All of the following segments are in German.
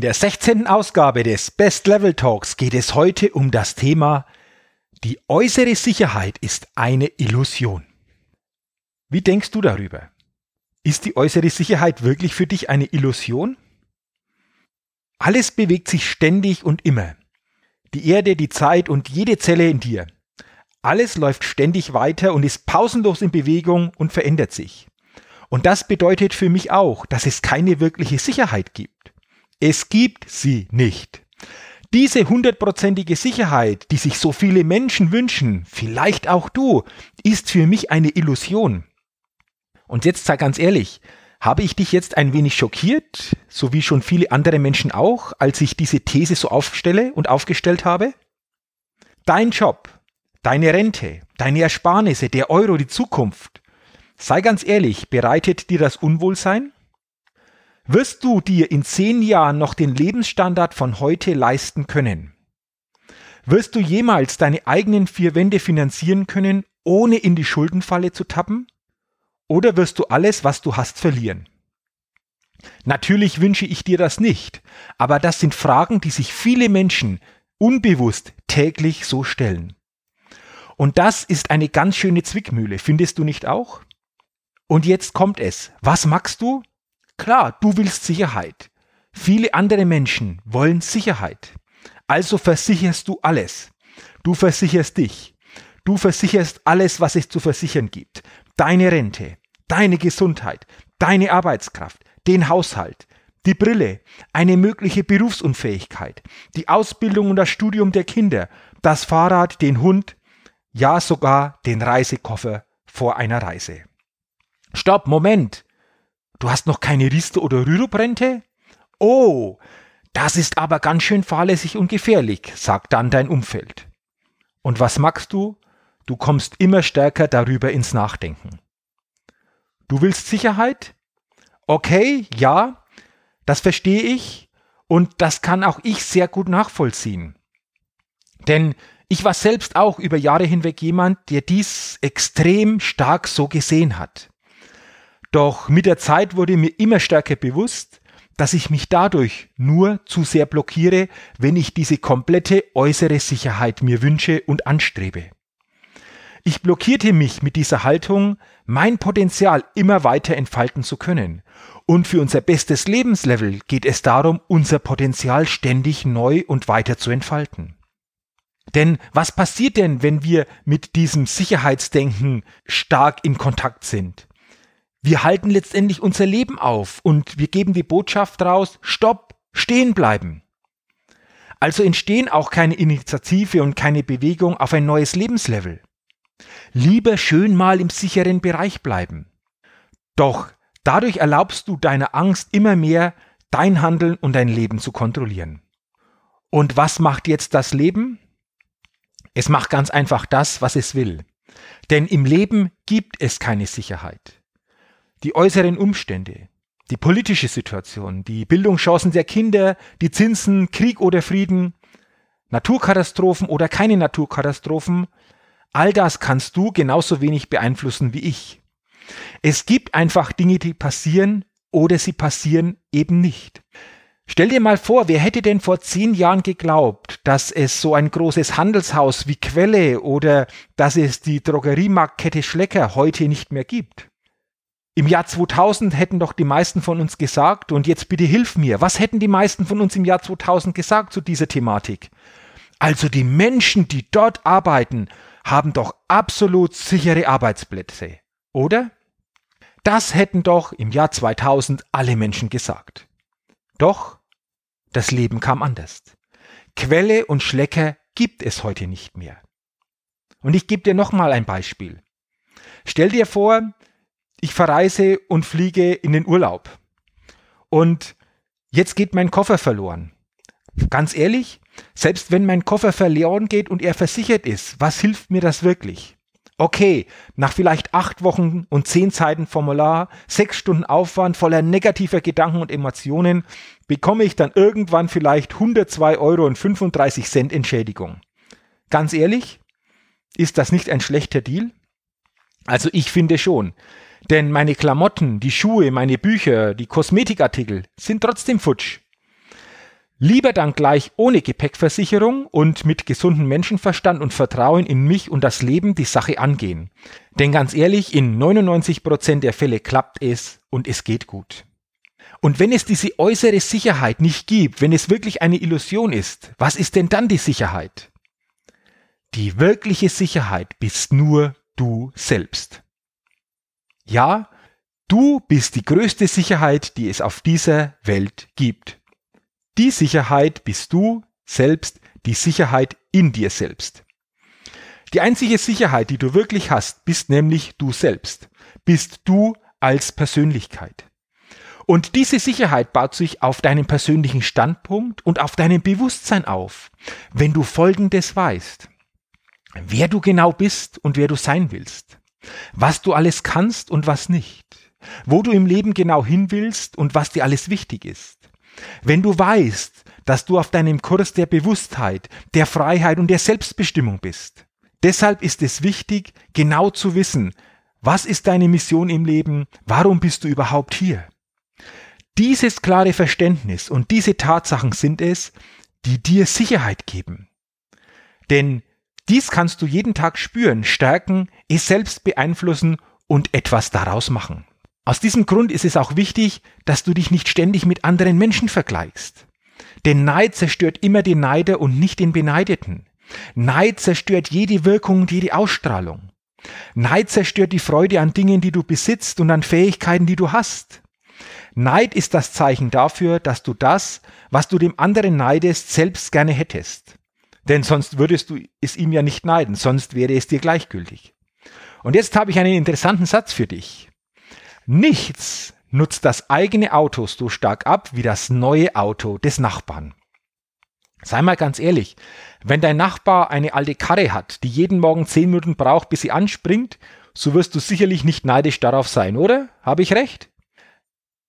In der 16. Ausgabe des Best Level Talks geht es heute um das Thema Die äußere Sicherheit ist eine Illusion. Wie denkst du darüber? Ist die äußere Sicherheit wirklich für dich eine Illusion? Alles bewegt sich ständig und immer. Die Erde, die Zeit und jede Zelle in dir. Alles läuft ständig weiter und ist pausenlos in Bewegung und verändert sich. Und das bedeutet für mich auch, dass es keine wirkliche Sicherheit gibt. Es gibt sie nicht. Diese hundertprozentige Sicherheit, die sich so viele Menschen wünschen, vielleicht auch du, ist für mich eine Illusion. Und jetzt sei ganz ehrlich, habe ich dich jetzt ein wenig schockiert, so wie schon viele andere Menschen auch, als ich diese These so aufstelle und aufgestellt habe? Dein Job, deine Rente, deine Ersparnisse, der Euro, die Zukunft. Sei ganz ehrlich, bereitet dir das Unwohlsein? Wirst du dir in zehn Jahren noch den Lebensstandard von heute leisten können? Wirst du jemals deine eigenen vier Wände finanzieren können, ohne in die Schuldenfalle zu tappen? Oder wirst du alles, was du hast, verlieren? Natürlich wünsche ich dir das nicht, aber das sind Fragen, die sich viele Menschen unbewusst täglich so stellen. Und das ist eine ganz schöne Zwickmühle, findest du nicht auch? Und jetzt kommt es. Was magst du? Klar, du willst Sicherheit. Viele andere Menschen wollen Sicherheit. Also versicherst du alles. Du versicherst dich. Du versicherst alles, was es zu versichern gibt. Deine Rente, deine Gesundheit, deine Arbeitskraft, den Haushalt, die Brille, eine mögliche Berufsunfähigkeit, die Ausbildung und das Studium der Kinder, das Fahrrad, den Hund, ja sogar den Reisekoffer vor einer Reise. Stopp, Moment. Du hast noch keine Riester- oder Rüruprente? Oh, das ist aber ganz schön fahrlässig und gefährlich, sagt dann dein Umfeld. Und was magst du? Du kommst immer stärker darüber ins Nachdenken. Du willst Sicherheit? Okay, ja, das verstehe ich und das kann auch ich sehr gut nachvollziehen. Denn ich war selbst auch über Jahre hinweg jemand, der dies extrem stark so gesehen hat. Doch mit der Zeit wurde mir immer stärker bewusst, dass ich mich dadurch nur zu sehr blockiere, wenn ich diese komplette äußere Sicherheit mir wünsche und anstrebe. Ich blockierte mich mit dieser Haltung, mein Potenzial immer weiter entfalten zu können. Und für unser bestes Lebenslevel geht es darum, unser Potenzial ständig neu und weiter zu entfalten. Denn was passiert denn, wenn wir mit diesem Sicherheitsdenken stark in Kontakt sind? Wir halten letztendlich unser Leben auf und wir geben die Botschaft raus, stopp, stehen bleiben. Also entstehen auch keine Initiative und keine Bewegung auf ein neues Lebenslevel. Lieber schön mal im sicheren Bereich bleiben. Doch dadurch erlaubst du deiner Angst immer mehr, dein Handeln und dein Leben zu kontrollieren. Und was macht jetzt das Leben? Es macht ganz einfach das, was es will. Denn im Leben gibt es keine Sicherheit die äußeren Umstände, die politische Situation, die Bildungschancen der Kinder, die Zinsen, Krieg oder Frieden, Naturkatastrophen oder keine Naturkatastrophen, all das kannst du genauso wenig beeinflussen wie ich. Es gibt einfach Dinge, die passieren oder sie passieren eben nicht. Stell dir mal vor, wer hätte denn vor zehn Jahren geglaubt, dass es so ein großes Handelshaus wie Quelle oder dass es die Drogeriemarktkette Schlecker heute nicht mehr gibt? Im Jahr 2000 hätten doch die meisten von uns gesagt, und jetzt bitte hilf mir, was hätten die meisten von uns im Jahr 2000 gesagt zu dieser Thematik? Also die Menschen, die dort arbeiten, haben doch absolut sichere Arbeitsplätze, oder? Das hätten doch im Jahr 2000 alle Menschen gesagt. Doch das Leben kam anders. Quelle und Schlecker gibt es heute nicht mehr. Und ich gebe dir nochmal ein Beispiel. Stell dir vor, ich verreise und fliege in den Urlaub. Und jetzt geht mein Koffer verloren. Ganz ehrlich, selbst wenn mein Koffer verloren geht und er versichert ist, was hilft mir das wirklich? Okay, nach vielleicht acht Wochen und zehn Seiten Formular, sechs Stunden Aufwand voller negativer Gedanken und Emotionen, bekomme ich dann irgendwann vielleicht 102 Euro und 35 Cent Entschädigung. Ganz ehrlich, ist das nicht ein schlechter Deal? Also ich finde schon. Denn meine Klamotten, die Schuhe, meine Bücher, die Kosmetikartikel sind trotzdem futsch. Lieber dann gleich ohne Gepäckversicherung und mit gesundem Menschenverstand und Vertrauen in mich und das Leben die Sache angehen. Denn ganz ehrlich, in 99 Prozent der Fälle klappt es und es geht gut. Und wenn es diese äußere Sicherheit nicht gibt, wenn es wirklich eine Illusion ist, was ist denn dann die Sicherheit? Die wirkliche Sicherheit bist nur du selbst. Ja, du bist die größte Sicherheit, die es auf dieser Welt gibt. Die Sicherheit bist du selbst, die Sicherheit in dir selbst. Die einzige Sicherheit, die du wirklich hast, bist nämlich du selbst, bist du als Persönlichkeit. Und diese Sicherheit baut sich auf deinem persönlichen Standpunkt und auf deinem Bewusstsein auf, wenn du Folgendes weißt. Wer du genau bist und wer du sein willst. Was du alles kannst und was nicht. Wo du im Leben genau hin willst und was dir alles wichtig ist. Wenn du weißt, dass du auf deinem Kurs der Bewusstheit, der Freiheit und der Selbstbestimmung bist. Deshalb ist es wichtig, genau zu wissen, was ist deine Mission im Leben, warum bist du überhaupt hier. Dieses klare Verständnis und diese Tatsachen sind es, die dir Sicherheit geben. Denn dies kannst du jeden Tag spüren, stärken, es selbst beeinflussen und etwas daraus machen. Aus diesem Grund ist es auch wichtig, dass du dich nicht ständig mit anderen Menschen vergleichst. Denn Neid zerstört immer den Neider und nicht den Beneideten. Neid zerstört jede Wirkung und jede Ausstrahlung. Neid zerstört die Freude an Dingen, die du besitzt und an Fähigkeiten, die du hast. Neid ist das Zeichen dafür, dass du das, was du dem anderen neidest, selbst gerne hättest. Denn sonst würdest du es ihm ja nicht neiden, sonst wäre es dir gleichgültig. Und jetzt habe ich einen interessanten Satz für dich. Nichts nutzt das eigene Auto so stark ab wie das neue Auto des Nachbarn. Sei mal ganz ehrlich, wenn dein Nachbar eine alte Karre hat, die jeden Morgen zehn Minuten braucht, bis sie anspringt, so wirst du sicherlich nicht neidisch darauf sein, oder? Habe ich recht?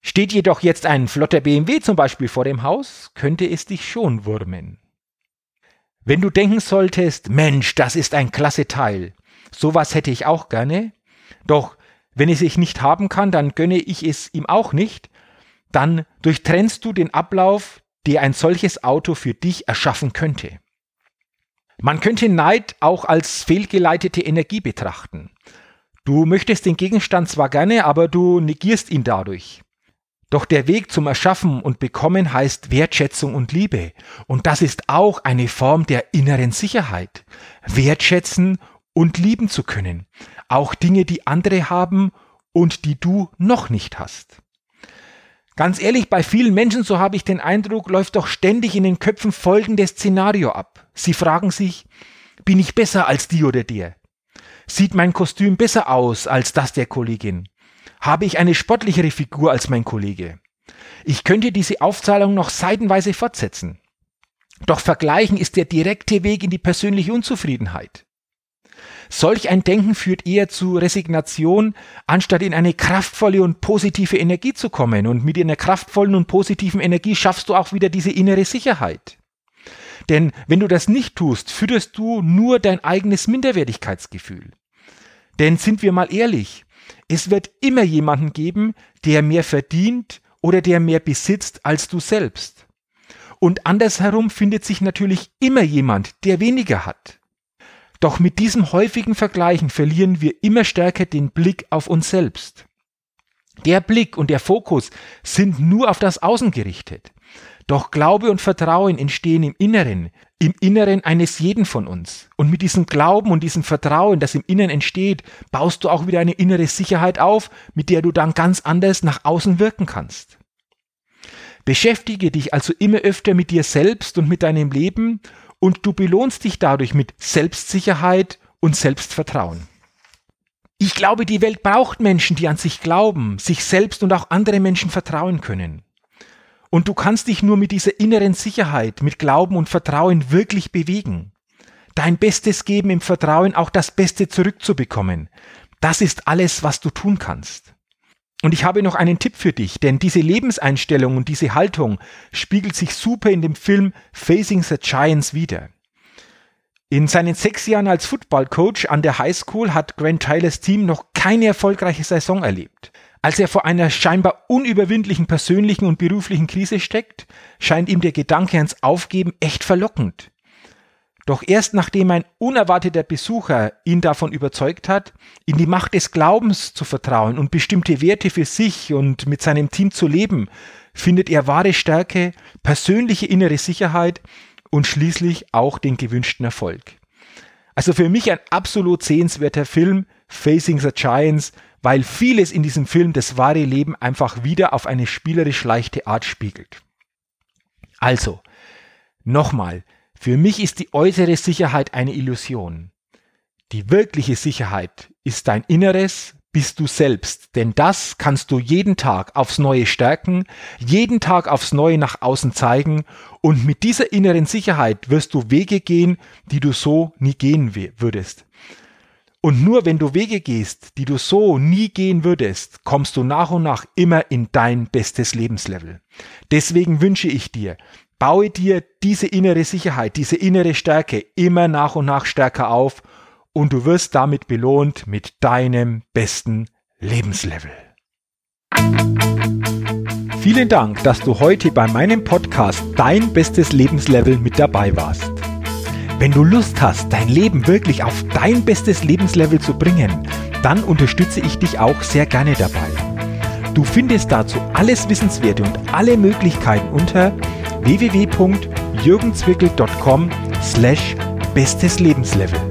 Steht jedoch jetzt ein flotter BMW zum Beispiel vor dem Haus, könnte es dich schon wurmen. Wenn du denken solltest, Mensch, das ist ein klasse Teil, sowas hätte ich auch gerne, doch wenn es sich nicht haben kann, dann gönne ich es ihm auch nicht. Dann durchtrennst du den Ablauf, der ein solches Auto für dich erschaffen könnte. Man könnte Neid auch als fehlgeleitete Energie betrachten. Du möchtest den Gegenstand zwar gerne, aber du negierst ihn dadurch. Doch der Weg zum Erschaffen und Bekommen heißt Wertschätzung und Liebe. Und das ist auch eine Form der inneren Sicherheit. Wertschätzen und lieben zu können. Auch Dinge, die andere haben und die du noch nicht hast. Ganz ehrlich, bei vielen Menschen, so habe ich den Eindruck, läuft doch ständig in den Köpfen folgendes Szenario ab. Sie fragen sich, bin ich besser als die oder der? Sieht mein Kostüm besser aus als das der Kollegin? Habe ich eine sportlichere Figur als mein Kollege? Ich könnte diese Aufzahlung noch seitenweise fortsetzen. Doch vergleichen ist der direkte Weg in die persönliche Unzufriedenheit. Solch ein Denken führt eher zu Resignation, anstatt in eine kraftvolle und positive Energie zu kommen. Und mit einer kraftvollen und positiven Energie schaffst du auch wieder diese innere Sicherheit. Denn wenn du das nicht tust, fütterst du nur dein eigenes Minderwertigkeitsgefühl. Denn sind wir mal ehrlich, es wird immer jemanden geben, der mehr verdient oder der mehr besitzt als du selbst. Und andersherum findet sich natürlich immer jemand, der weniger hat. Doch mit diesem häufigen Vergleichen verlieren wir immer stärker den Blick auf uns selbst. Der Blick und der Fokus sind nur auf das Außen gerichtet. Doch Glaube und Vertrauen entstehen im Inneren, im Inneren eines jeden von uns. Und mit diesem Glauben und diesem Vertrauen, das im Inneren entsteht, baust du auch wieder eine innere Sicherheit auf, mit der du dann ganz anders nach außen wirken kannst. Beschäftige dich also immer öfter mit dir selbst und mit deinem Leben und du belohnst dich dadurch mit Selbstsicherheit und Selbstvertrauen. Ich glaube, die Welt braucht Menschen, die an sich glauben, sich selbst und auch andere Menschen vertrauen können. Und du kannst dich nur mit dieser inneren Sicherheit, mit Glauben und Vertrauen wirklich bewegen. Dein Bestes geben im Vertrauen, auch das Beste zurückzubekommen. Das ist alles, was du tun kannst. Und ich habe noch einen Tipp für dich, denn diese Lebenseinstellung und diese Haltung spiegelt sich super in dem Film Facing the Giants wieder. In seinen sechs Jahren als Football-Coach an der High School hat Grant Tylers Team noch keine erfolgreiche Saison erlebt. Als er vor einer scheinbar unüberwindlichen persönlichen und beruflichen Krise steckt, scheint ihm der Gedanke ans Aufgeben echt verlockend. Doch erst nachdem ein unerwarteter Besucher ihn davon überzeugt hat, in die Macht des Glaubens zu vertrauen und bestimmte Werte für sich und mit seinem Team zu leben, findet er wahre Stärke, persönliche innere Sicherheit und schließlich auch den gewünschten Erfolg. Also für mich ein absolut sehenswerter Film, Facing the Giants, weil vieles in diesem Film das wahre Leben einfach wieder auf eine spielerisch leichte Art spiegelt. Also, nochmal, für mich ist die äußere Sicherheit eine Illusion. Die wirkliche Sicherheit ist dein Inneres, bist du selbst, denn das kannst du jeden Tag aufs Neue stärken, jeden Tag aufs Neue nach außen zeigen und mit dieser inneren Sicherheit wirst du Wege gehen, die du so nie gehen würdest. Und nur wenn du Wege gehst, die du so nie gehen würdest, kommst du nach und nach immer in dein bestes Lebenslevel. Deswegen wünsche ich dir, baue dir diese innere Sicherheit, diese innere Stärke immer nach und nach stärker auf und du wirst damit belohnt mit deinem besten Lebenslevel. Vielen Dank, dass du heute bei meinem Podcast Dein bestes Lebenslevel mit dabei warst. Wenn du Lust hast, dein Leben wirklich auf dein bestes Lebenslevel zu bringen, dann unterstütze ich dich auch sehr gerne dabei. Du findest dazu alles Wissenswerte und alle Möglichkeiten unter www.jürgenzwickel.com slash bestes Lebenslevel.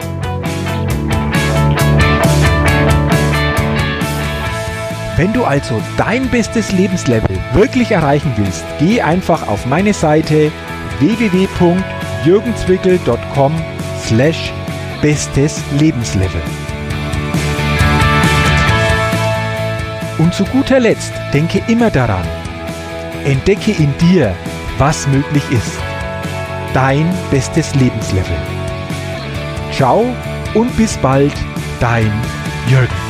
Wenn du also dein bestes Lebenslevel wirklich erreichen willst, geh einfach auf meine Seite www.jürgenzwickel.com slash bestes Lebenslevel. Und zu guter Letzt denke immer daran, entdecke in dir, was möglich ist. Dein bestes Lebenslevel. Ciao und bis bald, dein Jürgen.